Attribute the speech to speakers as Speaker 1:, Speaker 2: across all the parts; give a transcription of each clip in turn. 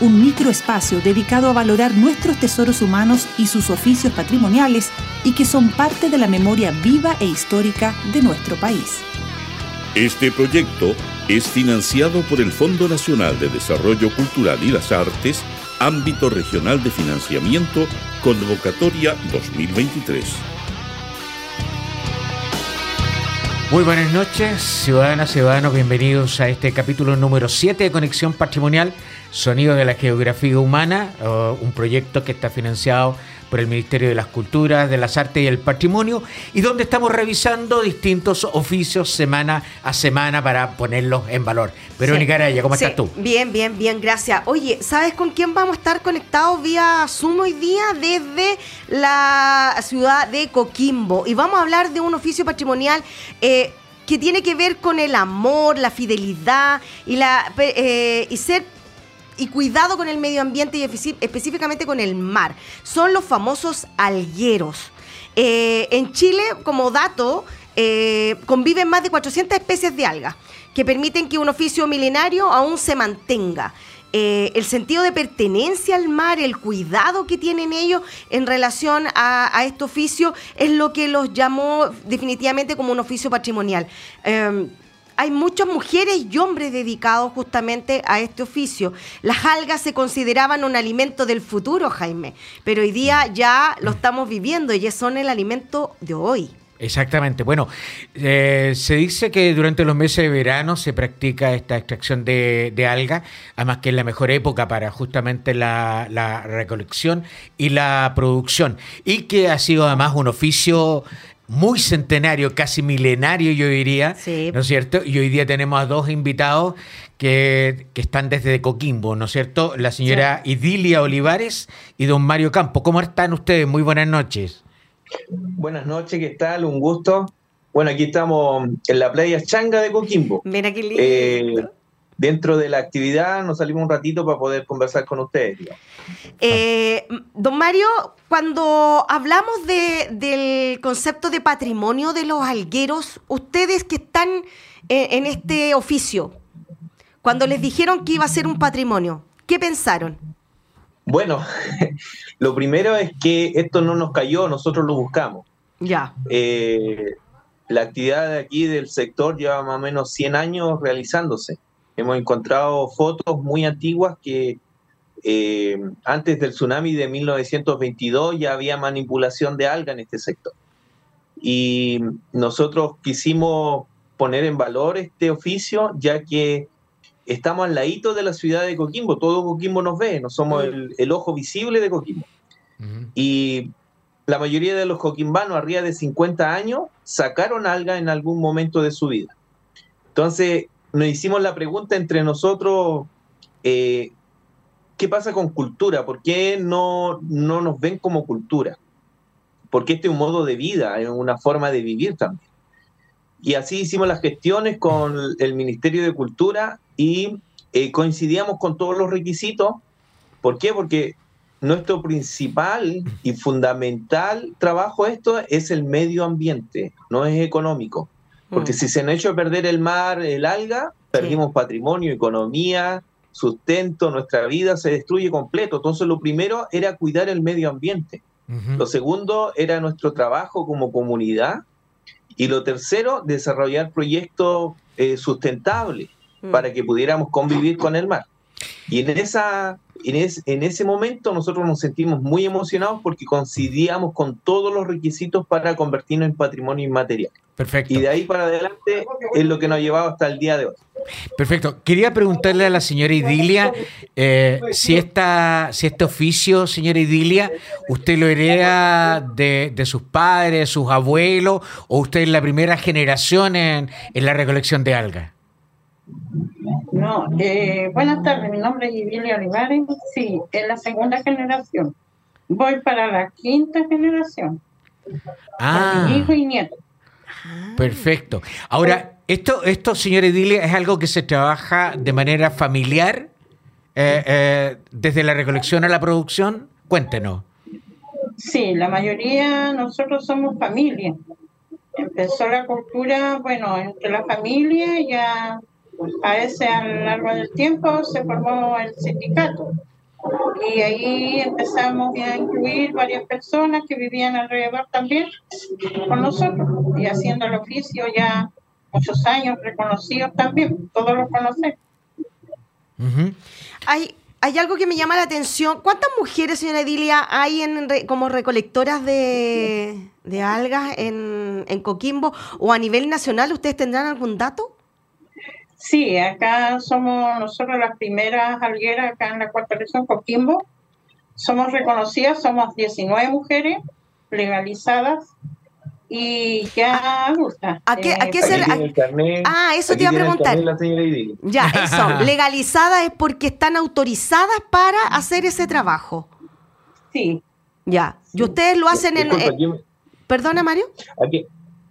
Speaker 1: un microespacio dedicado a valorar nuestros tesoros humanos y sus oficios patrimoniales y que son parte de la memoria viva e histórica de nuestro país.
Speaker 2: Este proyecto es financiado por el Fondo Nacional de Desarrollo Cultural y las Artes, ámbito regional de financiamiento, convocatoria 2023.
Speaker 3: Muy buenas noches, ciudadanas, ciudadanos, bienvenidos a este capítulo número 7 de Conexión Patrimonial, Sonido de la Geografía Humana, un proyecto que está financiado por el Ministerio de las Culturas, de las Artes y el Patrimonio, y donde estamos revisando distintos oficios semana a semana para ponerlos en valor. Verónica sí. Araya, ¿cómo estás tú?
Speaker 4: Bien, bien, bien, gracias. Oye, ¿sabes con quién vamos a estar conectados vía Zoom hoy día desde la ciudad de Coquimbo? Y vamos a hablar de un oficio patrimonial. Eh, que tiene que ver con el amor, la fidelidad y, la, eh, y ser y cuidado con el medio ambiente y específicamente con el mar. Son los famosos algueros. Eh, en Chile, como dato, eh, conviven más de 400 especies de algas que permiten que un oficio milenario aún se mantenga. Eh, el sentido de pertenencia al mar, el cuidado que tienen ellos en relación a, este oficio, es lo que los llamó definitivamente como un oficio patrimonial. Em, hay muchas mujeres y hombres dedicados justamente a este oficio. Las algas se consideraban un alimento del futuro, Jaime, pero hoy día ya lo estamos viviendo y son el alimento de hoy.
Speaker 3: Exactamente. Bueno, eh, se dice que durante los meses de verano se practica esta extracción de, de alga, además que es la mejor época para justamente la, la, recolección y la producción, y que ha sido además un oficio muy centenario, casi milenario, yo diría, ¿no es cierto? Y hoy día tenemos a dos invitados que, están desde Coquimbo, ¿no es cierto? La señora Idilia Olivares y don Mario Campo. ¿Cómo están ustedes? Muy buenas noches.
Speaker 5: Buenas noches, ¿qué tal? Un gusto. Bueno, aquí estamos en la playa Changa de Coquimbo.
Speaker 4: Mira qué lindo. Eh,
Speaker 5: dentro de la actividad nos salimos un ratito para poder conversar con ustedes.
Speaker 4: Eh, don Mario, cuando hablamos de, del concepto de patrimonio de los algueros, ustedes que están en, este oficio, cuando les dijeron que iba a ser un patrimonio, ¿qué pensaron?
Speaker 5: Bueno, lo primero es que esto no nos cayó, nosotros lo buscamos.
Speaker 4: Ya.
Speaker 5: Eh, la actividad de aquí del sector lleva más o menos 100 años realizándose. Hemos encontrado fotos muy antiguas que eh, antes del tsunami de 1922 ya había manipulación de alga en este sector. Y nosotros quisimos poner en valor este oficio, ya que estamos al ladito de la ciudad de Coquimbo, todo Coquimbo nos ve, no somos el, ojo visible de Coquimbo. Y la mayoría de los coquimbanos arriba de 50 años sacaron alga en algún momento de su vida. Entonces, nos hicimos la pregunta entre nosotros, eh, ¿qué pasa con cultura? ¿Por qué no, no nos ven como cultura? Porque este es un modo de vida, es una forma de vivir también. Y así hicimos las gestiones con el Ministerio de Cultura y eh, coincidíamos con todos los requisitos. ¿Por qué? Porque nuestro principal y fundamental trabajo esto es el medio ambiente, no es económico. Porque mm. si se han hecho perder el mar, el alga, perdimos patrimonio, economía, sustento, nuestra vida se destruye completo. Entonces lo primero era cuidar el medio ambiente. Lo segundo era nuestro trabajo como comunidad. Y lo tercero, desarrollar proyectos eh, sustentables mm. para que pudiéramos convivir con el mar. Y en, esa, en, ese momento nosotros nos sentimos muy emocionados porque coincidíamos con todos los requisitos para convertirnos en patrimonio inmaterial.
Speaker 3: Perfecto.
Speaker 5: Y de ahí para adelante es lo que nos ha llevado hasta el día de hoy.
Speaker 3: Perfecto. Quería preguntarle a la señora Idilia eh, si, esta, si este oficio, señora Idilia, usted lo hereda de, sus padres, sus abuelos, o usted es la primera generación en, en la recolección de algas.
Speaker 6: No, eh, buenas tardes, mi nombre es Idilia Olivares, sí, es la segunda generación. Voy para la quinta generación.
Speaker 3: Ah.
Speaker 6: hijo y nieto.
Speaker 3: Perfecto. Ahora, esto, esto, señor Edilia, es algo que se trabaja de manera familiar eh, eh, desde la recolección a la producción. Cuéntenos.
Speaker 6: Sí, la mayoría nosotros somos familia. Empezó la cultura, bueno, entre la familia ya a ese a lo largo del tiempo se formó el sindicato. Y ahí empezamos a incluir varias personas que vivían alrededor también con nosotros y haciendo el oficio ya muchos años reconocidos también, todos lo conocemos.
Speaker 4: Hay, hay algo que me llama la atención. ¿Cuántas mujeres, señora Edilia, hay en como recolectoras de, de algas en, en Coquimbo o a nivel nacional? ¿Ustedes tendrán algún dato?
Speaker 6: Sí, acá somos nosotros las primeras algueras acá en la cuarta región, Coquimbo. Somos reconocidas, somos 19 mujeres legalizadas y ya adultas.
Speaker 4: ¿A qué, a qué se Ah, eso te iba a preguntar. Ya, eso. legalizada es porque están autorizadas para hacer ese trabajo.
Speaker 6: Sí.
Speaker 4: Ya. ¿Y ustedes lo hacen en... ¿Perdona, Mario?
Speaker 5: Aquí,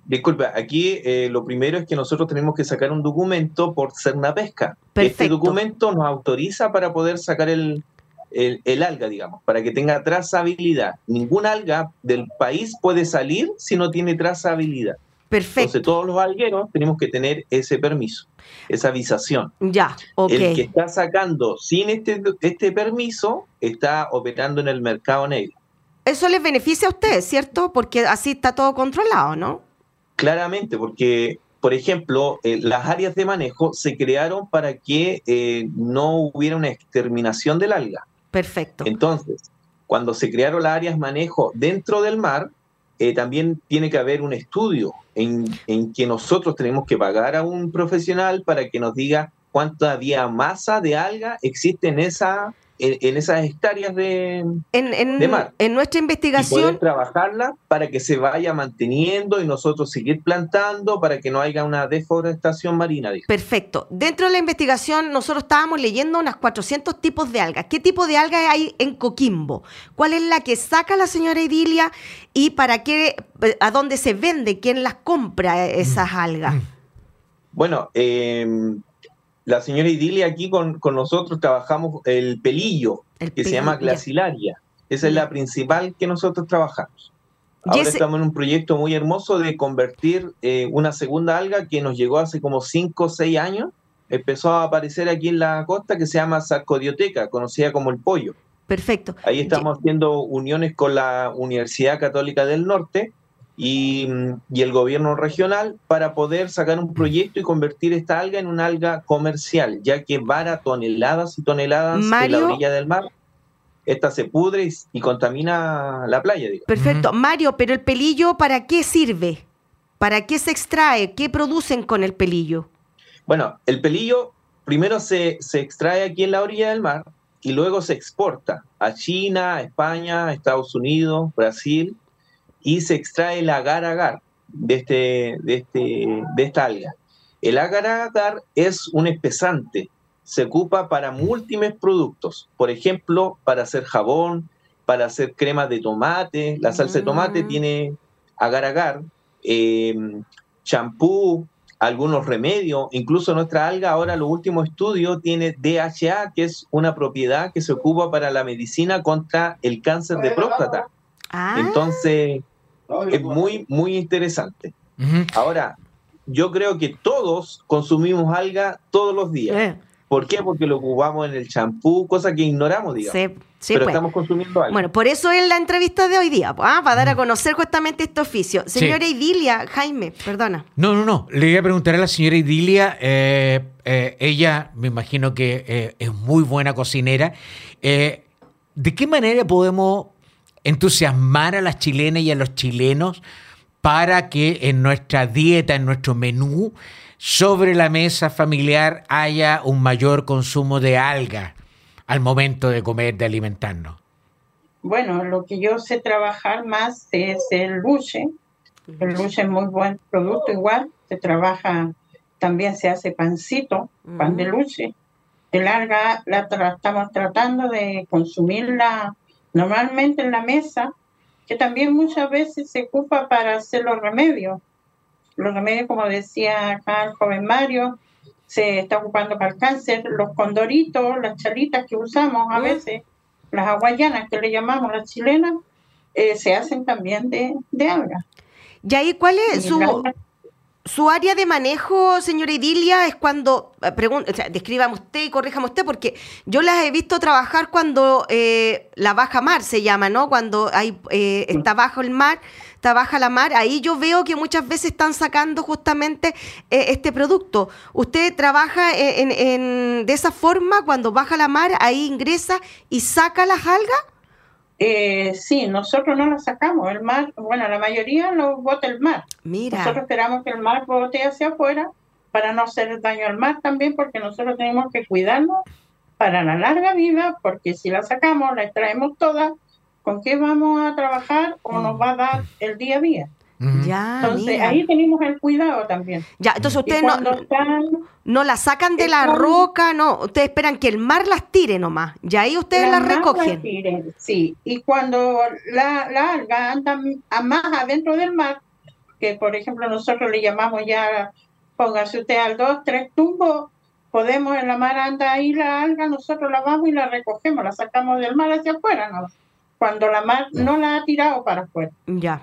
Speaker 5: Disculpa, aquí eh, lo primero es que nosotros tenemos que sacar un documento por ser una pesca. Este documento nos autoriza para poder sacar el, el, alga, digamos, para que tenga trazabilidad. Ninguna alga del país puede salir si no tiene trazabilidad.
Speaker 4: Perfecto.
Speaker 5: Entonces todos los algueros tenemos que tener ese permiso, esa avisación.
Speaker 4: Ya, ok.
Speaker 5: El que está sacando sin este, este permiso está operando en el mercado negro.
Speaker 4: Eso les beneficia a ustedes, ¿cierto? Porque así está todo controlado, ¿no?
Speaker 5: Claramente, porque, por ejemplo, eh, las áreas de manejo se crearon para que eh, no hubiera una exterminación del alga.
Speaker 4: Perfecto.
Speaker 5: Entonces, cuando se crearon las áreas de manejo dentro del mar, eh, también tiene que haber un estudio en, en, que nosotros tenemos que pagar a un profesional para que nos diga cuánta masa de alga existe en esa en, esas hectáreas de,
Speaker 4: en,
Speaker 5: mar.
Speaker 4: En nuestra investigación. Y poder
Speaker 5: trabajarla para que se vaya manteniendo y nosotros seguir plantando para que no haya una deforestación marina.
Speaker 4: Perfecto. Dentro de la investigación, nosotros estábamos leyendo unas 400 tipos de algas. ¿Qué tipo de algas hay en Coquimbo? ¿Cuál es la que saca la señora Edilia y para qué, a dónde se vende? ¿Quién las compra esas mm. algas?
Speaker 5: Bueno, eh, la señora Idilia aquí con, nosotros trabajamos el pelillo, que se llama glacilaria. Esa es la principal que nosotros trabajamos. Ahora estamos en un proyecto muy hermoso de convertir eh, una segunda alga que nos llegó hace como 5 o 6 años. Empezó a aparecer aquí en la costa que se llama sarcodioteca, conocida como el pollo.
Speaker 4: Perfecto.
Speaker 5: Ahí estamos haciendo uniones con la Universidad Católica del Norte y, el gobierno regional para poder sacar un proyecto y convertir esta alga en una alga comercial, ya que vara toneladas y toneladas en la orilla del mar. Esta se pudre y, contamina la playa.
Speaker 4: Perfecto. Mario, pero el pelillo, ¿para qué sirve? ¿Para qué se extrae? ¿Qué producen con el pelillo?
Speaker 5: Bueno, el pelillo primero se, se extrae aquí en la orilla del mar y luego se exporta a China, a España, a Estados Unidos, Brasil y se extrae el agar-agar de, este, de, este, de esta alga. El agar-agar es un espesante, se ocupa para múltiples productos, por ejemplo, para hacer jabón, para hacer crema de tomate, la salsa de tomate mm. tiene agar-agar, em, champú, algunos remedios, incluso nuestra alga ahora los últimos estudios tiene DHA, que es una propiedad que se ocupa para la medicina contra el cáncer de próstata. Ah. Entonces, es muy, muy interesante. Ahora, yo creo que todos consumimos alga todos los días. Eh. ¿Por qué? Porque lo ocupamos en el champú, cosa que ignoramos, digamos. Sí, sí, Pero pues. estamos consumiendo algo.
Speaker 4: Bueno, por eso es la entrevista de hoy día, ¿ah? para dar a mm. conocer justamente este oficio. Señora Idilia, Jaime, perdona.
Speaker 3: No, no, no. Le voy a preguntar a la señora Idilia. Eh, eh, ella, me imagino que eh, es muy buena cocinera. ¿De qué manera podemos entusiasmar a las chilenas y a los chilenos para que en nuestra dieta, en nuestro menú, sobre la mesa familiar haya un mayor consumo de algas al momento de comer, de alimentarnos?
Speaker 6: Bueno, lo que yo sé trabajar más es el luche. El luche es muy buen producto igual. Se trabaja, también se hace pancito, pan de luche. El alga la estamos tratando de consumirla normalmente en la mesa que también muchas veces se ocupa para hacer los remedios. Los remedios, como decía acá el joven Mario, se está ocupando para el cáncer, los condoritos, las chalitas que usamos a veces, las aguayanas que le llamamos las chilenas, eh, se hacen también de, de alga.
Speaker 4: ¿Y ahí cuál es su, su área de manejo, señora Idilia, es cuando, eh, pregunta, o sea, descríbame usted y corríjame usted, porque yo las he visto trabajar cuando eh, la baja mar se llama, ¿no? Cuando hay, eh, está bajo el mar, está baja la mar, ahí yo veo que muchas veces están sacando justamente este producto. ¿Usted trabaja en, de esa forma, cuando baja la mar, ahí ingresa y saca las algas?
Speaker 6: Eh, sí, nosotros no la sacamos. El mar, bueno, la mayoría lo bota el mar. Mira. Nosotros esperamos que el mar bote hacia afuera para no hacer daño al mar también, porque nosotros tenemos que cuidarnos para la larga vida, porque si la sacamos, la extraemos toda, ¿con qué vamos a trabajar o nos va a dar el día a día? Ya, entonces ahí tenemos el cuidado también.
Speaker 4: Ya, entonces ustedes no, no la sacan de la roca, no, ustedes esperan que el mar las tire nomás, y ahí ustedes las recogen.
Speaker 6: sí, y cuando la, la, alga anda más adentro del mar, que por ejemplo nosotros le llamamos ya, póngase usted al dos, tres tumbos, podemos en la mar anda ahí la alga, nosotros la vamos y la recogemos, la sacamos del mar hacia afuera, ¿no? Cuando la mar no la ha tirado para afuera.
Speaker 4: Ya.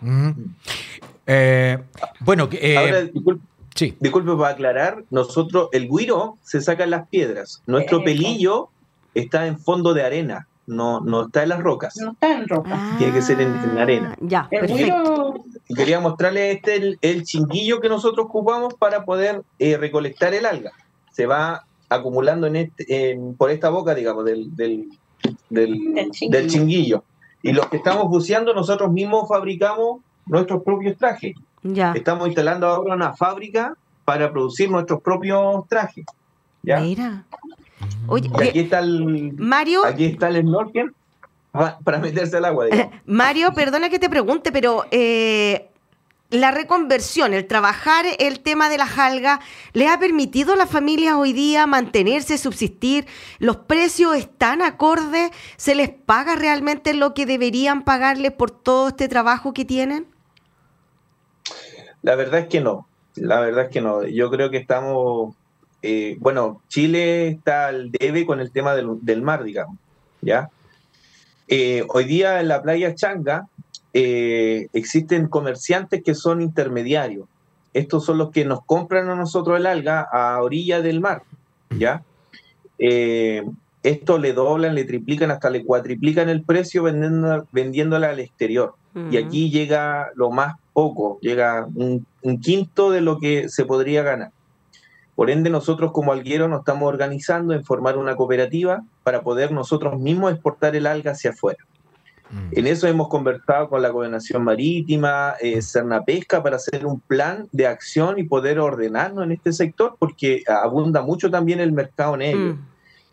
Speaker 3: Eh, bueno,
Speaker 5: eh, Ahora, disculpe, sí. disculpe para aclarar, nosotros, el guiro se saca en las piedras, nuestro pelillo está en fondo de arena, no, no está en las rocas.
Speaker 6: No está en rocas.
Speaker 5: Tiene que ser en, arena.
Speaker 4: Ya, perfecto.
Speaker 5: Quería mostrarle este el, chinguillo que nosotros ocupamos para poder eh, recolectar el alga. Se va acumulando en este, por esta boca, digamos, del, del, del chinguillo. Y los que estamos buceando, nosotros mismos fabricamos nuestros propios trajes. Ya. Estamos instalando ahora una fábrica para producir nuestros propios trajes. ¿ya? Mira. Oye, y aquí está el Mario. Aquí está el snorkel para meterse al agua.
Speaker 4: Mario, perdona que te pregunte, pero eh, la reconversión, el trabajar el tema de las algas, ¿le ha permitido a las familias hoy día mantenerse, subsistir? ¿Los precios están acordes? ¿Se les paga realmente lo que deberían pagarles por todo este trabajo que tienen?
Speaker 5: La verdad es que no. La verdad es que no. Yo creo que estamos. Eh, bueno, Chile está al debe con el tema del, mar, digamos. ¿Ya? Eh, hoy día en la playa Changa eh, existen comerciantes que son intermediarios. Estos son los que nos compran a nosotros el alga a orilla del mar, ¿ya? Eh, esto le doblan, le triplican, hasta le cuatriplican el precio vendiendo, vendiéndola al exterior. Y aquí llega lo más poco, llega un, quinto de lo que se podría ganar. Por ende, nosotros como alguero nos estamos organizando en formar una cooperativa para poder nosotros mismos exportar el alga hacia afuera. Mm. En eso hemos conversado con la Gobernación Marítima, eh, Pesca, para hacer un plan de acción y poder ordenarnos en este sector, porque abunda mucho también el mercado negro. Mm.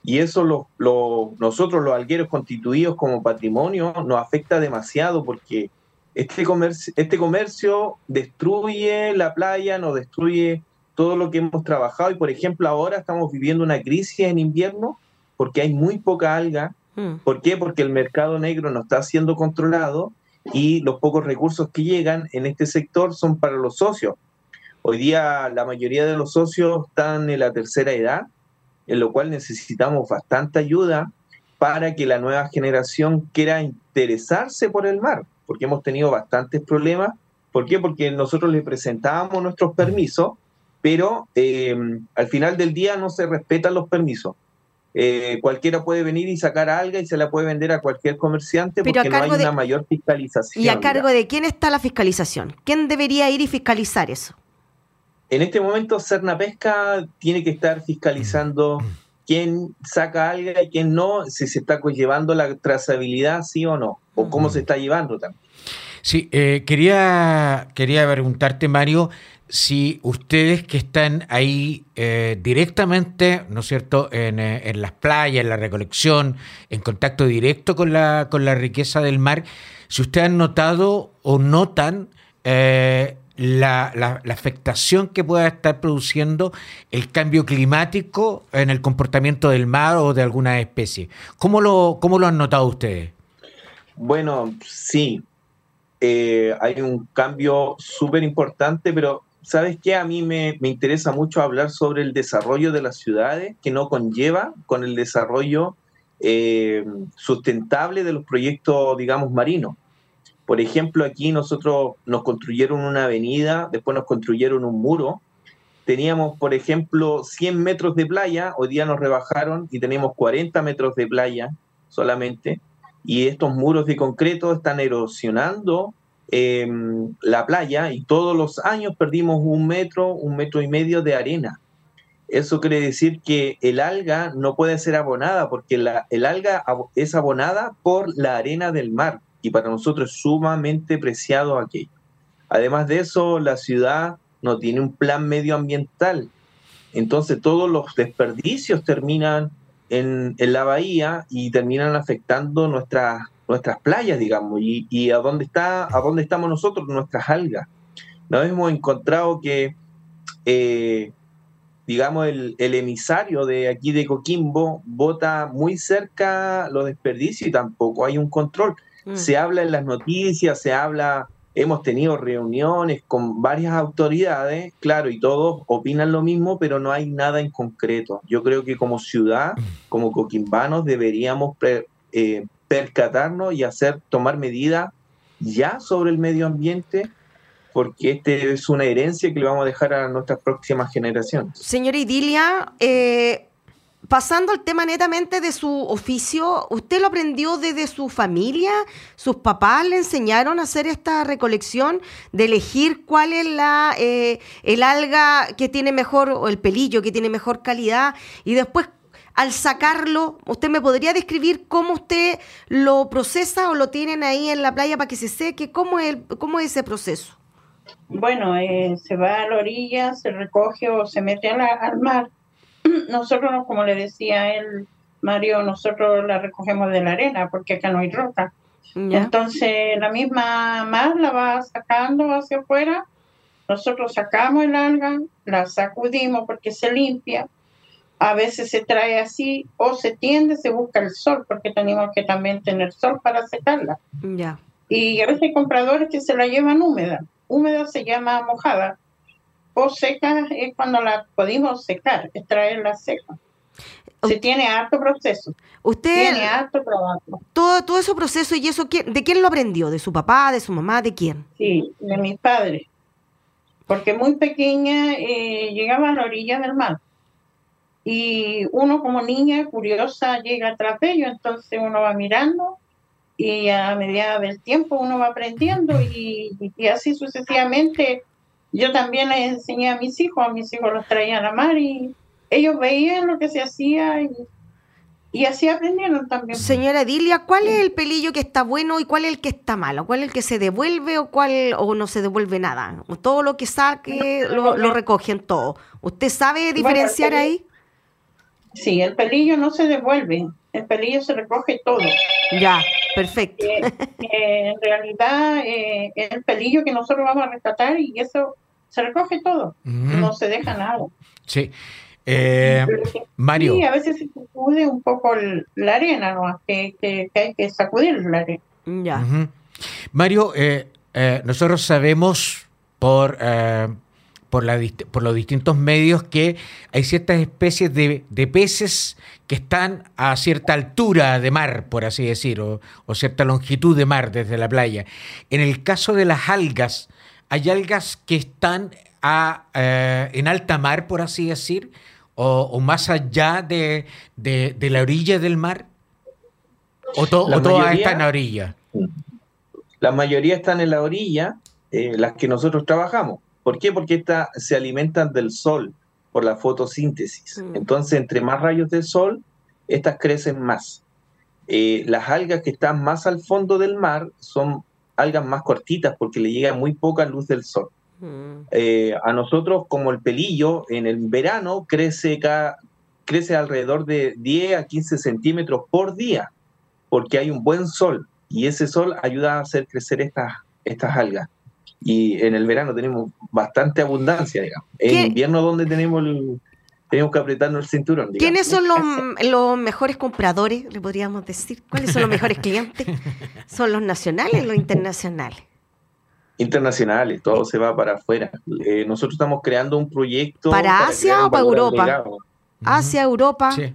Speaker 5: Y eso lo, nosotros, los algueros constituidos como patrimonio, nos afecta demasiado porque este comercio, este comercio destruye la playa, nos destruye todo lo que hemos trabajado. Y por ejemplo, ahora estamos viviendo una crisis en invierno porque hay muy poca alga Mm. ¿Por qué? Porque el mercado negro no está siendo controlado y los pocos recursos que llegan en este sector son para los socios. Hoy día la mayoría de los socios están en la tercera edad, en lo cual necesitamos bastante ayuda para que la nueva generación quiera interesarse por el mar, porque hemos tenido bastantes problemas. ¿Por qué? Porque nosotros le presentábamos nuestros permisos, pero eh, al final del día no se respetan los permisos. Eh, cualquiera puede venir y sacar alga y se la puede vender a cualquier comerciante porque no hay una mayor fiscalización.
Speaker 4: ¿Y a cargo de quién está la fiscalización? ¿Quién debería ir y fiscalizar eso?
Speaker 5: En este momento, Cerna Pesca tiene que estar fiscalizando quién saca alga y quién no, si se está llevando la trazabilidad, sí o no, o cómo se está llevando también.
Speaker 3: Sí, eh, quería, quería preguntarte, Mario, si ustedes que están ahí eh, directamente, ¿no es cierto?, en, eh, en, las playas, en la recolección, en contacto directo con la, con la riqueza del mar, si ustedes han notado o notan la, la, afectación que pueda estar produciendo el cambio climático en el comportamiento del mar o de alguna especie. ¿Cómo lo, cómo lo han notado ustedes?
Speaker 5: Bueno, sí, eh, hay un cambio súper importante, pero ¿sabes qué? A mí me, me, interesa mucho hablar sobre el desarrollo de las ciudades que no conlleva con el desarrollo eh, sustentable de los proyectos, digamos, marinos. Por ejemplo, aquí nosotros nos construyeron una avenida, después nos construyeron un muro. Teníamos, por ejemplo, 100 metros de playa, hoy día nos rebajaron y tenemos 40 metros de playa solamente. Y estos muros de concreto están erosionando em, la playa y todos los años perdimos un metro, un metro y medio de arena. Eso quiere decir que el alga no puede ser abonada porque la, el alga es abonada por la arena del mar y para nosotros es sumamente preciado aquello. Además de eso, la ciudad no tiene un plan medioambiental, entonces todos los desperdicios terminan en, la bahía y terminan afectando nuestras, nuestras playas, digamos, y, a, dónde está, a dónde estamos nosotros, nuestras algas. Nos hemos encontrado que, eh, digamos, el, el, emisario de aquí de Coquimbo bota muy cerca los desperdicios y tampoco hay un control. Mm. Se habla en las noticias, se habla, hemos tenido reuniones con varias autoridades, claro, y todos opinan lo mismo, pero no hay nada en concreto. Yo creo que como ciudad, mm. como coquimbanos, deberíamos eh, percatarnos y hacer, tomar medidas ya sobre el medio ambiente porque este es una herencia que le vamos a dejar a nuestras próximas generaciones.
Speaker 4: Señora Idilia, eh, pasando al tema netamente de su oficio, ¿usted lo aprendió desde su familia? ¿Sus papás le enseñaron a hacer esta recolección, de elegir cuál es la eh, el alga que tiene mejor, o el pelillo que tiene mejor calidad? Y después, al sacarlo, ¿usted me podría describir cómo usted lo procesa o lo tienen ahí en la playa para que se seque? ¿Cómo es, cómo es ese proceso?
Speaker 6: Bueno, eh, se va a la orilla, se recoge o se mete al mar nosotros, como le decía él, Mario, nosotros la recogemos de la arena porque acá no hay roca. Entonces la misma mar la va sacando hacia afuera, nosotros sacamos el alga, la sacudimos porque se limpia, a veces se trae así o se tiende, se busca el sol porque tenemos que también tener sol para secarla. Ya. Y a veces hay compradores que se la llevan húmeda, húmeda se llama mojada, o seca es cuando la podemos secar, extraerla seca. Se tiene harto proceso.
Speaker 4: Usted
Speaker 6: tiene harto trabajo.
Speaker 4: Todo, todo ese proceso y eso, ¿de quién lo aprendió? ¿De su papá, de su mamá, de quién?
Speaker 6: Sí, de mis padres. Porque muy pequeña eh, llegaba a la orilla del mar. Y uno como niña curiosa llega atrás de ellos, entonces uno va mirando y a medida del tiempo uno va aprendiendo y, y así sucesivamente yo también les enseñé a mis hijos, a mis hijos los traían a mar y ellos veían lo que se hacía y, así aprendieron también.
Speaker 4: Señora Dilia, ¿cuál es el pelillo que está bueno y cuál es el que está malo? ¿Cuál es el que se devuelve o cuál o no se devuelve nada? Todo lo que saque lo, recogen todo. ¿Usted sabe diferenciar ahí?
Speaker 6: Sí, el pelillo no se devuelve, el pelillo se recoge todo.
Speaker 4: Ya, perfecto.
Speaker 6: Eh, eh, en realidad, eh, el pelillo que nosotros vamos a rescatar y eso se recoge todo, no se deja nada.
Speaker 3: Sí. Mario.
Speaker 6: Sí, a veces se sacude un poco la arena, ¿no? Que, que, hay que sacudir la arena.
Speaker 4: Ya.
Speaker 3: Mario, nosotros sabemos por por, la, por los distintos medios que hay ciertas especies de, peces que están a cierta altura de mar, por así decir, o, cierta longitud de mar desde la playa. En el caso de las algas, ¿hay algas que están a, eh, en alta mar, por así decir? o, más allá de, la orilla del mar? ¿O, todas están en la orilla?
Speaker 5: La mayoría están en la orilla, eh, las que nosotros trabajamos. ¿Por qué? Porque estas se alimentan del sol por la fotosíntesis. Mm. Entonces, entre más rayos del sol, estas crecen más. Eh, las algas que están más al fondo del mar son algas más cortitas porque le llega muy poca luz del sol. Mm. Eh, a nosotros, como el pelillo, en el verano crece, crece alrededor de 10 a 15 centímetros por día, porque hay un buen sol y ese sol ayuda a hacer crecer estas, estas algas. Y en el verano tenemos bastante abundancia, digamos. En invierno donde tenemos tenemos que apretarnos el cinturón.
Speaker 4: ¿Quiénes son los, los, mejores compradores, le podríamos decir? ¿Cuáles son los mejores clientes? ¿Son los nacionales o los internacionales?
Speaker 5: internacionales, todo se va para afuera. Eh, nosotros estamos creando un proyecto.
Speaker 4: ¿Para, Asia o para Europa? Asia, Europa.
Speaker 5: Sí.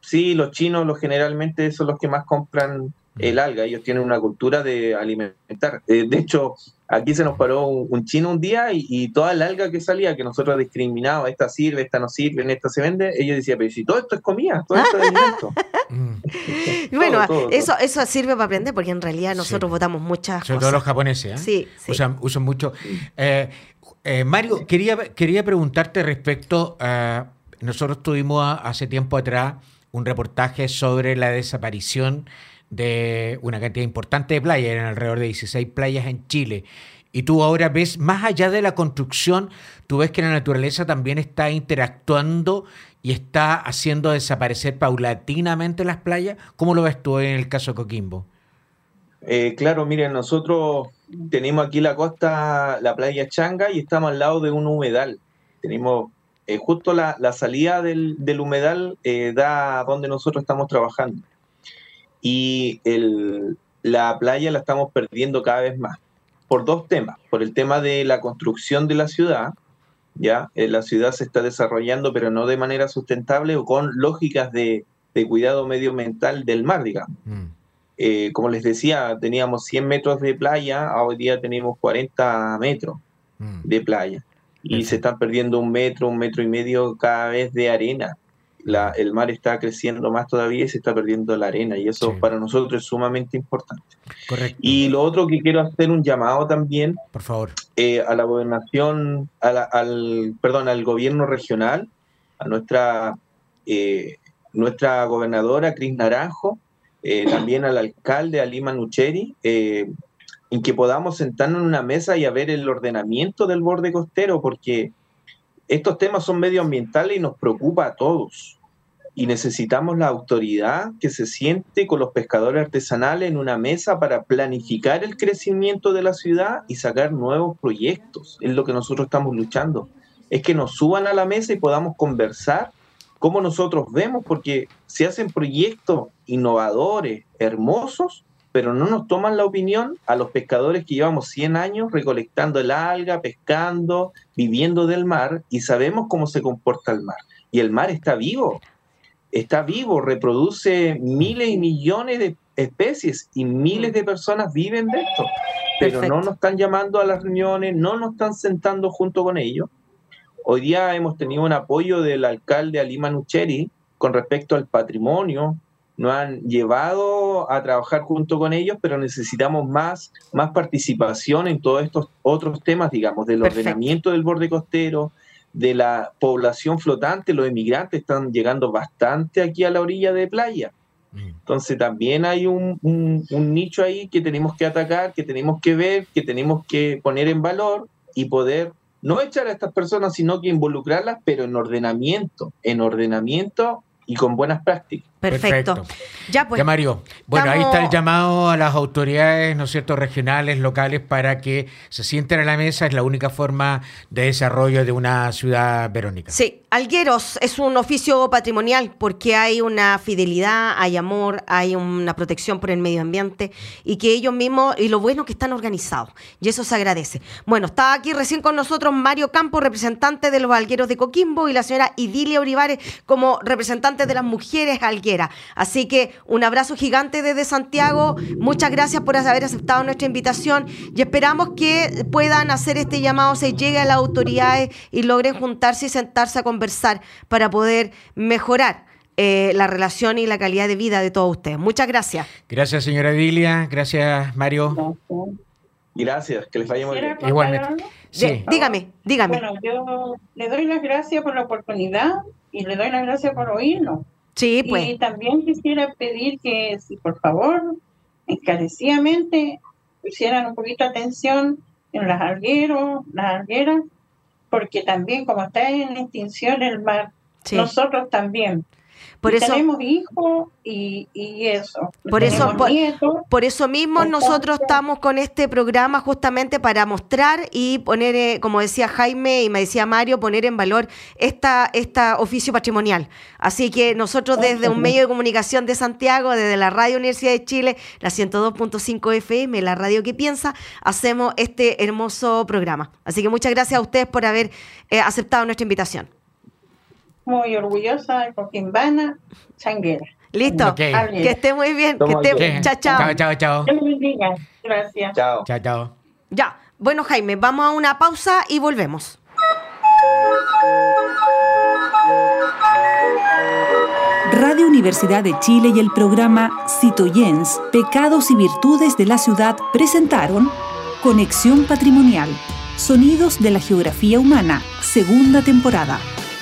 Speaker 5: sí, los chinos los generalmente son los que más compran el alga, ellos tienen una cultura de alimentar. Eh, de hecho, aquí se nos paró un, chino un día y, toda el alga que salía, que nosotros discriminábamos, esta sirve, esta no sirve, esta se vende, ellos decían, pero si todo esto es comida, todo esto es alimento.
Speaker 4: Mm. bueno, eso eso sirve para aprender, porque en realidad nosotros votamos muchas
Speaker 3: Sobre todo los japoneses, ¿eh?
Speaker 4: Sí,
Speaker 3: Usan, mucho. Eh, Mario, quería, quería preguntarte respecto a... Nosotros tuvimos hace tiempo atrás un reportaje sobre la desaparición de una cantidad importante de playas, eran alrededor de 16 playas en Chile. Y tú ahora ves, más allá de la construcción, tú ves que la naturaleza también está interactuando y está haciendo desaparecer paulatinamente las playas. ¿Cómo lo ves tú en el caso de Coquimbo?
Speaker 5: Eh, claro, miren, nosotros tenemos aquí la costa, la playa Changa, y estamos al lado de un humedal. Tenemos eh, justo la, salida del, humedal eh, da donde nosotros estamos trabajando y el, la playa la estamos perdiendo cada vez más por dos temas. Por el tema de la construcción de la ciudad, ya eh, la ciudad se está desarrollando, pero no de manera sustentable o con lógicas de, de cuidado medioambiental del mar, digamos. Mm. Eh, como les decía, teníamos 100 metros de playa, hoy día tenemos 40 metros mm. de playa. Y se están perdiendo un metro, un metro y medio cada vez de arena el mar está creciendo más todavía y se está perdiendo la arena y eso para nosotros es sumamente importante.
Speaker 3: Correcto.
Speaker 5: Y lo otro que quiero hacer un llamado también,
Speaker 3: por favor,
Speaker 5: eh, a la gobernación, al, perdón, al gobierno regional, a nuestra eh, nuestra gobernadora Cris Naranjo, eh, también al alcalde Alima Nucheri, en que podamos sentarnos en una mesa y a ver el ordenamiento del borde costero, porque estos temas son medioambientales y nos preocupa a todos. Y necesitamos la autoridad que se siente con los pescadores artesanales en una mesa para planificar el crecimiento de la ciudad y sacar nuevos proyectos. Es lo que nosotros estamos luchando. Es que nos suban a la mesa y podamos conversar cómo nosotros vemos, porque se hacen proyectos innovadores, hermosos, pero no nos toman la opinión a los pescadores que llevamos 100 años recolectando el alga, pescando, viviendo del mar y sabemos cómo se comporta el mar. Y el mar está vivo, está vivo, reproduce miles y millones de especies y miles de personas viven de esto, pero no nos están llamando a las reuniones, no nos están sentando junto con ellos. Hoy día hemos tenido un apoyo del alcalde Alima Nucheri con respecto al patrimonio, nos han llevado a trabajar junto con ellos, pero necesitamos más, más participación en todos estos otros temas, digamos, del ordenamiento del borde costero, de la población flotante, los inmigrantes están llegando bastante aquí a la orilla de playa. Mm. Entonces también hay un, un, nicho ahí que tenemos que atacar, que tenemos que ver, que tenemos que poner en valor y poder no echar a estas personas, sino que involucrarlas, pero en ordenamiento, en ordenamiento y con buenas prácticas.
Speaker 4: Perfecto.
Speaker 3: Ya, pues. Ya, Mario. Bueno, ahí está el llamado a las autoridades, ¿no es cierto?, regionales, locales, para que se sienten a la mesa. Es la única forma de desarrollo de una ciudad verónica.
Speaker 4: Sí, Algueros es un oficio patrimonial porque hay una fidelidad, hay amor, hay una protección por el medio ambiente y que ellos mismos, y lo bueno que están organizados. Y eso se agradece. Bueno, está aquí recién con nosotros Mario Campos, representante de los Algueros de Coquimbo, y la señora Idilia Olivares como representante de las mujeres algueros. Quiera. Así que un abrazo gigante desde Santiago. Muchas gracias por haber aceptado nuestra invitación y esperamos que puedan hacer este llamado, se llegue a las autoridades y logren juntarse y sentarse a conversar para poder mejorar. eh, la relación y la calidad de vida de todos ustedes. Muchas gracias.
Speaker 3: Gracias, señora Edilia. Gracias, Mario.
Speaker 5: Gracias, que les vaya muy bien.
Speaker 6: ¿Quisiera
Speaker 3: Igualmente. Sí.
Speaker 4: Dígame, dígame.
Speaker 6: Bueno, yo le doy las gracias por la oportunidad y le doy las gracias por oírnos.
Speaker 4: Sí, pues.
Speaker 6: Y también quisiera pedir que, si por favor, encarecidamente pusieran un poquito de atención en las algueros, las algueras, porque también, como está en extinción el mar,
Speaker 4: Sí.
Speaker 6: nosotros también.
Speaker 4: Por
Speaker 6: Y
Speaker 4: eso,
Speaker 6: tenemos hijos y, y eso.
Speaker 4: Por eso, por- por eso mismo
Speaker 6: Entonces-
Speaker 4: nosotros estamos con este programa justamente para mostrar y poner, eh, como decía Jaime y me decía Mario, poner en valor esta, esta oficio patrimonial. Así que nosotros desde un medio de comunicación de Santiago, desde la Radio Universidad de Chile, la 102.5 FM, la radio que piensa, hacemos este hermoso programa. Así que muchas gracias a ustedes por haber eh, aceptado nuestra invitación.
Speaker 6: Muy orgullosa de Coquimbana, Changuera.
Speaker 4: Listo. Que esté muy bien. Que
Speaker 5: Toma
Speaker 4: esté...
Speaker 5: bien.
Speaker 4: Chao, chao.
Speaker 3: Chao, chao.
Speaker 6: Dios bendiga. Gracias.
Speaker 5: Chao.
Speaker 3: Chao, chao.
Speaker 4: Ya. Bueno, Jaime, vamos a una pausa y volvemos.
Speaker 1: Radio Universidad de Chile y el programa Citoyens, Pecados y Virtudes de la Ciudad presentaron Conexión Patrimonial, Sonidos de la Geografía Humana, segunda temporada.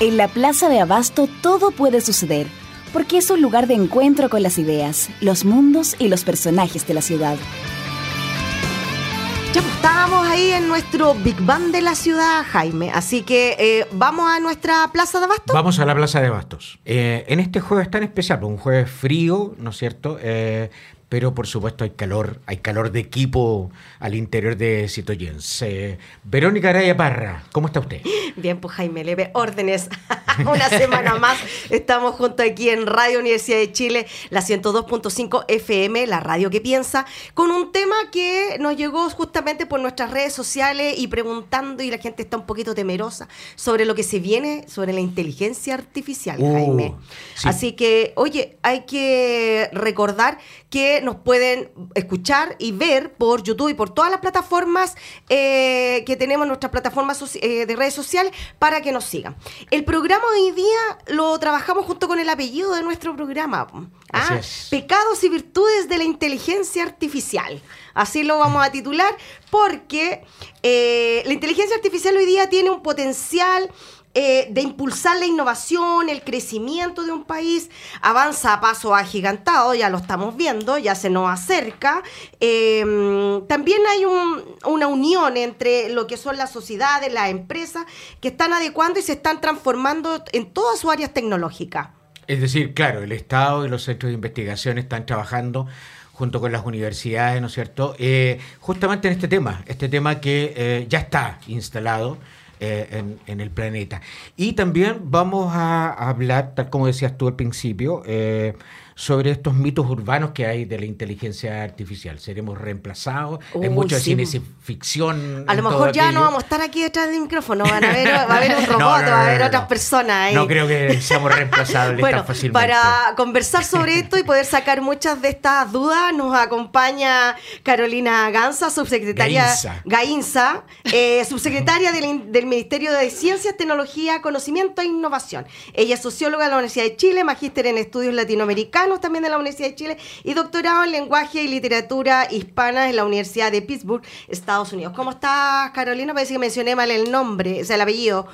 Speaker 7: En la Plaza de Abasto todo puede suceder, porque es un lugar de encuentro con las ideas, los mundos y los personajes de la ciudad.
Speaker 4: Ya pues, estábamos ahí en nuestro Big Bang de la ciudad, Jaime. Así que eh, vamos a nuestra plaza de abasto.
Speaker 3: Vamos a la Plaza de Bastos. Eh, en este jueves tan especial, un jueves frío, ¿no es cierto? Eh, pero por supuesto hay calor, hay calor de equipo al interior de Citoyens. Eh, Verónica Araya Parra, ¿cómo está usted?
Speaker 4: Bien, pues Jaime Leve, órdenes. Una semana más estamos juntos aquí en Radio Universidad de Chile, la 102.5 FM, la radio que piensa, con un tema que nos llegó justamente por nuestras redes sociales y preguntando, y la gente está un poquito temerosa sobre lo que se viene sobre la inteligencia artificial,
Speaker 3: Uh,
Speaker 4: Jaime.
Speaker 3: sí.
Speaker 4: Así que, oye, hay que recordar que nos pueden escuchar y ver por YouTube y por todas las plataformas eh, que tenemos, nuestras plataformas eh, de redes sociales, para que nos sigan. El programa hoy día lo trabajamos junto con el apellido de nuestro programa. Ah. Pecados y virtudes de la inteligencia artificial. Así lo vamos a titular, porque eh, la inteligencia artificial hoy día tiene un potencial eh, de impulsar la innovación, el crecimiento de un país, avanza a paso agigantado, ya lo estamos viendo, ya se nos acerca. Eh, también hay un- una unión entre lo que son las sociedades, las empresas, que están adecuando y se están transformando en todas sus áreas tecnológicas.
Speaker 3: Es decir, claro, el Estado y los centros de investigación están trabajando junto con las universidades, ¿no es cierto? Eh, justamente en este tema, este tema que eh, ya está instalado eh, en, en el planeta. Y también vamos a hablar, tal como decías tú al principio, eh, sobre estos mitos urbanos que hay de la inteligencia artificial. Seremos reemplazados, hay mucho de
Speaker 4: sí.
Speaker 3: cine ficción.
Speaker 4: A lo mejor ya no vamos a estar aquí detrás del micrófono, van a ver, va a haber un robot,
Speaker 3: No, no, no,
Speaker 4: va a haber otras personas ahí.
Speaker 3: No creo que seamos reemplazables
Speaker 4: Bueno,
Speaker 3: tan fácilmente.
Speaker 4: para conversar sobre esto y poder sacar muchas de estas dudas, nos acompaña Carolina Ganza, subsecretaria
Speaker 3: Gainza.
Speaker 4: Gainza, eh, subsecretaria del, in- del Ministerio de Ciencias, Tecnología, Conocimiento e Innovación. Ella es socióloga de la Universidad de Chile, magíster en estudios latinoamericanos también de la Universidad de Chile y doctorado en lenguaje y literatura hispana en la Universidad de Pittsburgh, Estados Unidos. ¿Cómo estás, Carolina? Parece que mencioné mal el nombre, o sea, el apellido.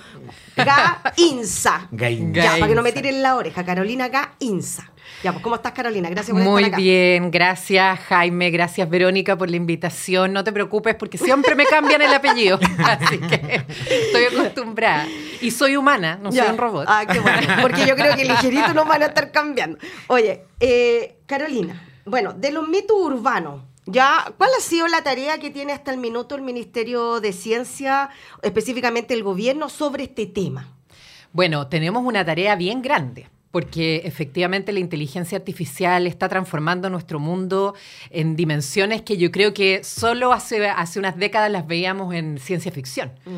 Speaker 4: Gainza.
Speaker 3: Gainza.
Speaker 4: Ya, para que no me tiren la oreja. Carolina Gainza. Ya, pues, ¿cómo estás, Carolina? Gracias por
Speaker 8: Muy
Speaker 4: estar acá.
Speaker 8: bien, gracias Jaime, gracias Verónica por la invitación. No te preocupes porque siempre me cambian el apellido, así que estoy acostumbrada. Y soy humana, no soy un robot.
Speaker 4: Ah, qué bueno. Porque yo creo que ligerito nos van a estar cambiando. Oye, eh, Carolina, bueno, de los mitos urbanos, ya, ¿cuál ha sido la tarea que tiene hasta el minuto el Ministerio de Ciencia, específicamente el gobierno, sobre este tema?
Speaker 8: Bueno, tenemos una tarea bien grande porque efectivamente la inteligencia artificial está transformando nuestro mundo en dimensiones que yo creo que solo hace, hace unas décadas las veíamos en ciencia ficción. Mm.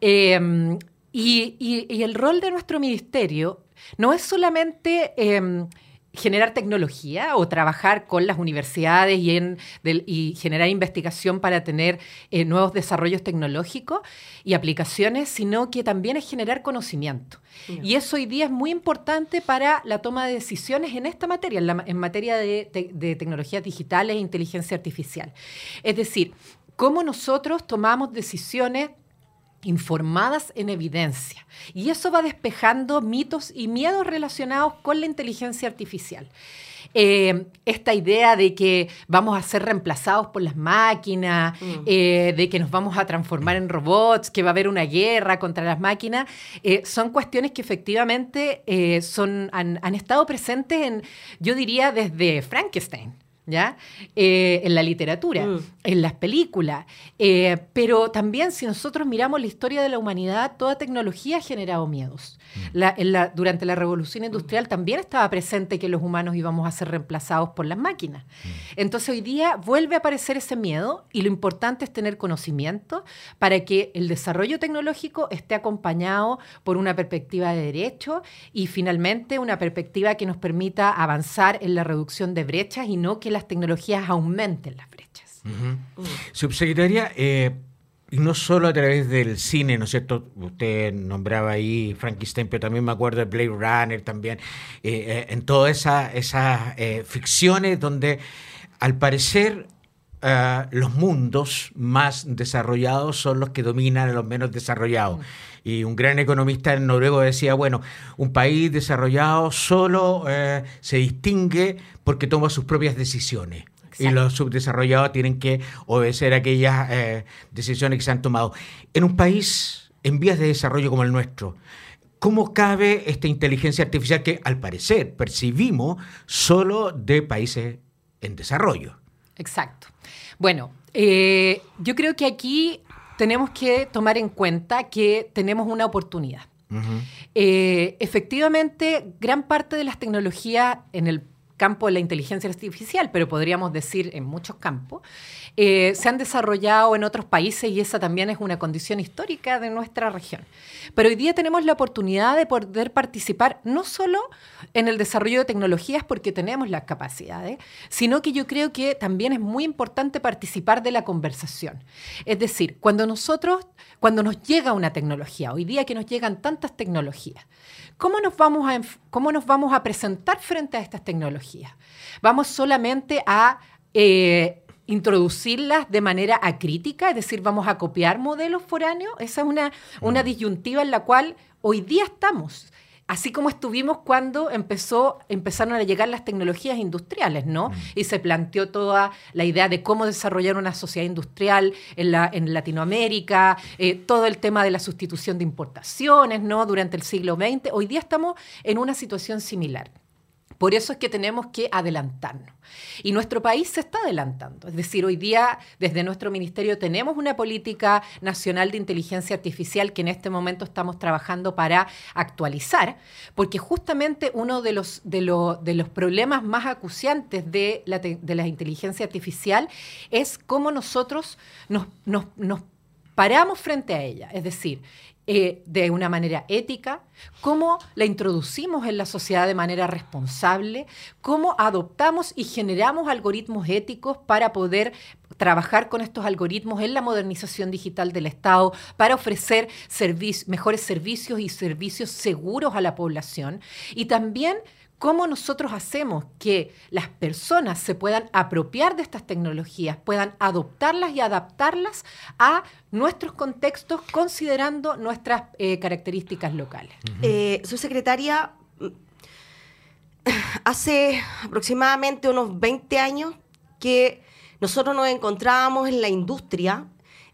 Speaker 8: Em, y, el rol de nuestro ministerio no es solamente... Em, generar tecnología o trabajar con las universidades y, en, y generar investigación para tener eh, nuevos desarrollos tecnológicos y aplicaciones, sino que también es generar conocimiento. Y eso hoy día es muy importante para la toma de decisiones en esta materia, en, materia de, de tecnologías digitales e inteligencia artificial. Es decir, cómo nosotros tomamos decisiones informadas en evidencia. Y eso va despejando mitos y miedos relacionados con la inteligencia artificial. Eh, esta idea de que vamos a ser reemplazados por las máquinas, mm. eh, de que nos vamos a transformar en robots, que va a haber una guerra contra las máquinas, eh, son cuestiones que efectivamente son, han, estado presentes en, yo diría, desde Frankenstein. ¿Ya? Eh, en la literatura, mm. en las películas. Eh, pero también si nosotros miramos la historia de la humanidad, toda tecnología ha generado miedos. Mm. durante la revolución industrial también estaba presente que los humanos íbamos a ser reemplazados por las máquinas. Mm. Entonces hoy día vuelve a aparecer ese miedo y lo importante es tener conocimiento para que el desarrollo tecnológico esté acompañado por una perspectiva de derecho y finalmente una perspectiva que nos permita avanzar en la reducción de brechas y no que las tecnologías aumenten las brechas.
Speaker 3: Subsecretaria, eh, y no solo a través del cine, ¿no es cierto? Usted nombraba ahí Frankenstein, pero también me acuerdo de Blade Runner también, eh, eh, en todas esas ficciones donde al parecer los mundos más desarrollados son los que dominan a los menos desarrollados. Mm. Y un gran economista en noruego decía, bueno, un país desarrollado solo se distingue porque toma sus propias decisiones. Y los subdesarrollados tienen que obedecer aquellas eh, decisiones que se han tomado. En un país en vías de desarrollo como el nuestro, ¿cómo cabe esta inteligencia artificial que al parecer percibimos solo de países en desarrollo?
Speaker 8: Exacto. Bueno, eh, yo creo que aquí tenemos que tomar en cuenta que tenemos una oportunidad. Eh, efectivamente, gran parte de las tecnologías en el campo de la inteligencia artificial, pero podríamos decir en muchos campos, eh, se han desarrollado en otros países y esa también es una condición histórica de nuestra región. Pero hoy día tenemos la oportunidad de poder participar no solo en el desarrollo de tecnologías porque tenemos las capacidades, sino que yo creo que también es muy importante participar de la conversación. Es decir, cuando nosotros, cuando nos llega una tecnología, hoy día que nos llegan tantas tecnologías, ¿cómo nos vamos a, cómo nos vamos a presentar frente a estas tecnologías? Vamos solamente a... Eh, introducirlas de manera acrítica, es decir, vamos a copiar modelos foráneos. Esa es una, una disyuntiva en la cual hoy día estamos. Así como estuvimos cuando empezó, empezaron a llegar las tecnologías industriales, ¿no? Mm. Y se planteó toda la idea de cómo desarrollar una sociedad industrial en, la, en Latinoamérica, eh, todo el tema de la sustitución de importaciones, ¿no? Durante el siglo XX. Hoy día estamos en una situación similar. Por eso es que tenemos que adelantarnos. Y nuestro país se está adelantando. Es decir, hoy día desde nuestro ministerio tenemos una política nacional de inteligencia artificial que en este momento estamos trabajando para actualizar, porque justamente uno de los, de, los problemas más acuciantes de la, de la inteligencia artificial es cómo nosotros nos, nos, nos paramos frente a ella. Es decir, eh, de una manera ética, cómo la introducimos en la sociedad de manera responsable, cómo adoptamos y generamos algoritmos éticos para poder trabajar con estos algoritmos en la modernización digital del Estado, para ofrecer mejores servicios y servicios seguros a la población. Y también cómo nosotros hacemos que las personas se puedan apropiar de estas tecnologías, puedan adoptarlas y adaptarlas a nuestros contextos considerando nuestras eh, características locales.
Speaker 4: Eh, su secretaria, hace aproximadamente unos 20 años que nosotros nos encontrábamos en la industria